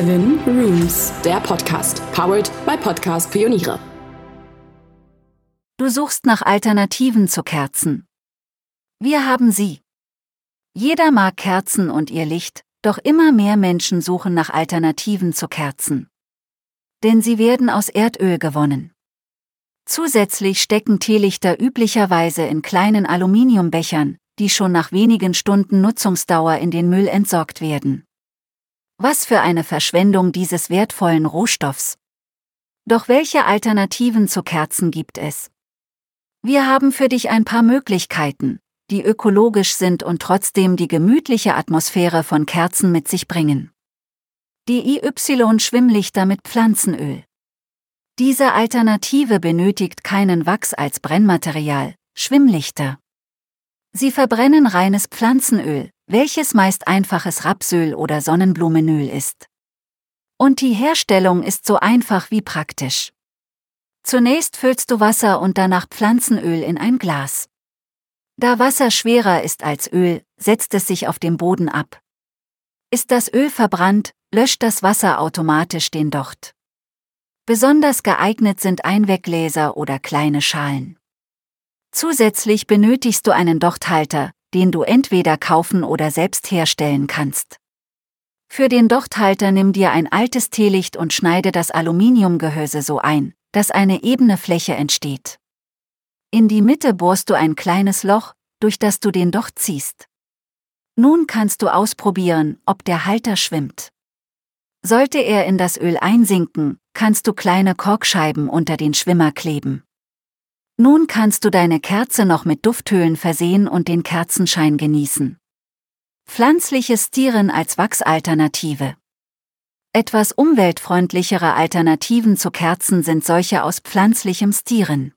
Seven Rooms, der Podcast, powered by Podcast Pioniere. Du suchst nach Alternativen zu Kerzen. Wir haben sie. Jeder mag Kerzen und ihr Licht, doch immer mehr Menschen suchen nach Alternativen zu Kerzen. Denn sie werden aus Erdöl gewonnen. Zusätzlich stecken Teelichter üblicherweise in kleinen Aluminiumbechern, die schon nach wenigen Stunden Nutzungsdauer in den Müll entsorgt werden. Was für eine Verschwendung dieses wertvollen Rohstoffs. Doch welche Alternativen zu Kerzen gibt es? Wir haben für dich ein paar Möglichkeiten, die ökologisch sind und trotzdem die gemütliche Atmosphäre von Kerzen mit sich bringen. Die IY-Schwimmlichter mit Pflanzenöl. Diese Alternative benötigt keinen Wachs als Brennmaterial, Schwimmlichter. Sie verbrennen reines Pflanzenöl, welches meist einfaches Rapsöl oder Sonnenblumenöl ist. Und die Herstellung ist so einfach wie praktisch. Zunächst füllst du Wasser und danach Pflanzenöl in ein Glas. Da Wasser schwerer ist als Öl, setzt es sich auf dem Boden ab. Ist das Öl verbrannt, löscht das Wasser automatisch den Docht. Besonders geeignet sind Einweggläser oder kleine Schalen. Zusätzlich benötigst du einen Dochthalter, den du entweder kaufen oder selbst herstellen kannst. Für den Dochthalter nimm dir ein altes Teelicht und schneide das Aluminiumgehäuse so ein, dass eine ebene Fläche entsteht. In die Mitte bohrst du ein kleines Loch, durch das du den Docht ziehst. Nun kannst du ausprobieren, ob der Halter schwimmt. Sollte er in das Öl einsinken, kannst du kleine Korkscheiben unter den Schwimmer kleben. Nun kannst du deine Kerze noch mit Dufthöhlen versehen und den Kerzenschein genießen. Pflanzliches Stieren als Wachsalternative. Etwas umweltfreundlichere Alternativen zu Kerzen sind solche aus pflanzlichem Stieren.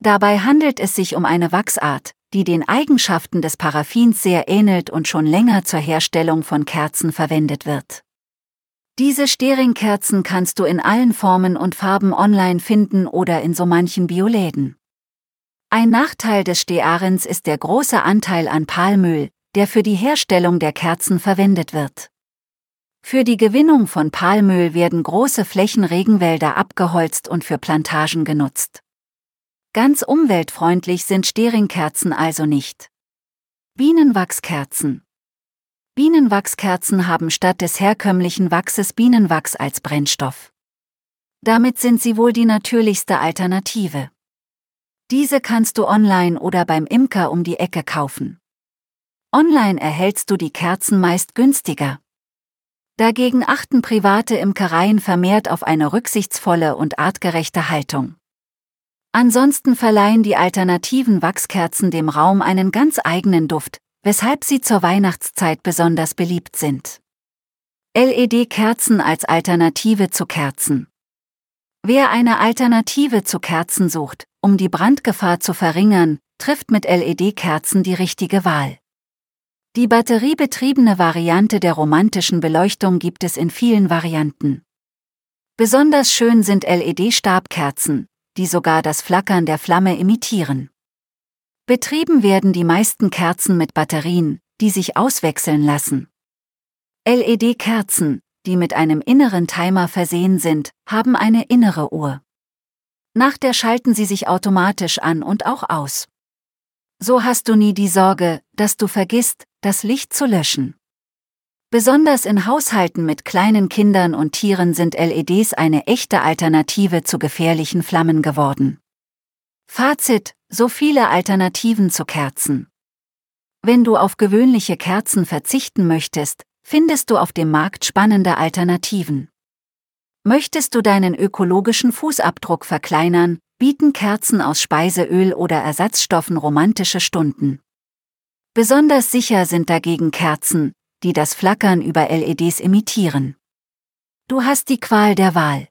Dabei handelt es sich um eine Wachsart, die den Eigenschaften des Paraffins sehr ähnelt und schon länger zur Herstellung von Kerzen verwendet wird. Diese Steringkerzen kannst du in allen Formen und Farben online finden oder in so manchen Bioläden. Ein Nachteil des Stearens ist der große Anteil an Palmöl, der für die Herstellung der Kerzen verwendet wird. Für die Gewinnung von Palmöl werden große Flächen Regenwälder abgeholzt und für Plantagen genutzt. Ganz umweltfreundlich sind Steringkerzen also nicht. Bienenwachskerzen Bienenwachskerzen haben statt des herkömmlichen Wachses Bienenwachs als Brennstoff. Damit sind sie wohl die natürlichste Alternative. Diese kannst du online oder beim Imker um die Ecke kaufen. Online erhältst du die Kerzen meist günstiger. Dagegen achten private Imkereien vermehrt auf eine rücksichtsvolle und artgerechte Haltung. Ansonsten verleihen die alternativen Wachskerzen dem Raum einen ganz eigenen Duft, weshalb sie zur Weihnachtszeit besonders beliebt sind. LED-Kerzen als Alternative zu Kerzen. Wer eine Alternative zu Kerzen sucht, um die Brandgefahr zu verringern, trifft mit LED-Kerzen die richtige Wahl. Die batteriebetriebene Variante der romantischen Beleuchtung gibt es in vielen Varianten. Besonders schön sind LED-Stabkerzen, die sogar das Flackern der Flamme imitieren. Betrieben werden die meisten Kerzen mit Batterien, die sich auswechseln lassen. LED-Kerzen, die mit einem inneren Timer versehen sind, haben eine innere Uhr. Nach der schalten sie sich automatisch an und auch aus. So hast du nie die Sorge, dass du vergisst, das Licht zu löschen. Besonders in Haushalten mit kleinen Kindern und Tieren sind LEDs eine echte Alternative zu gefährlichen Flammen geworden. Fazit, so viele Alternativen zu Kerzen. Wenn du auf gewöhnliche Kerzen verzichten möchtest, findest du auf dem Markt spannende Alternativen. Möchtest du deinen ökologischen Fußabdruck verkleinern, bieten Kerzen aus Speiseöl oder Ersatzstoffen romantische Stunden. Besonders sicher sind dagegen Kerzen, die das Flackern über LEDs imitieren. Du hast die Qual der Wahl.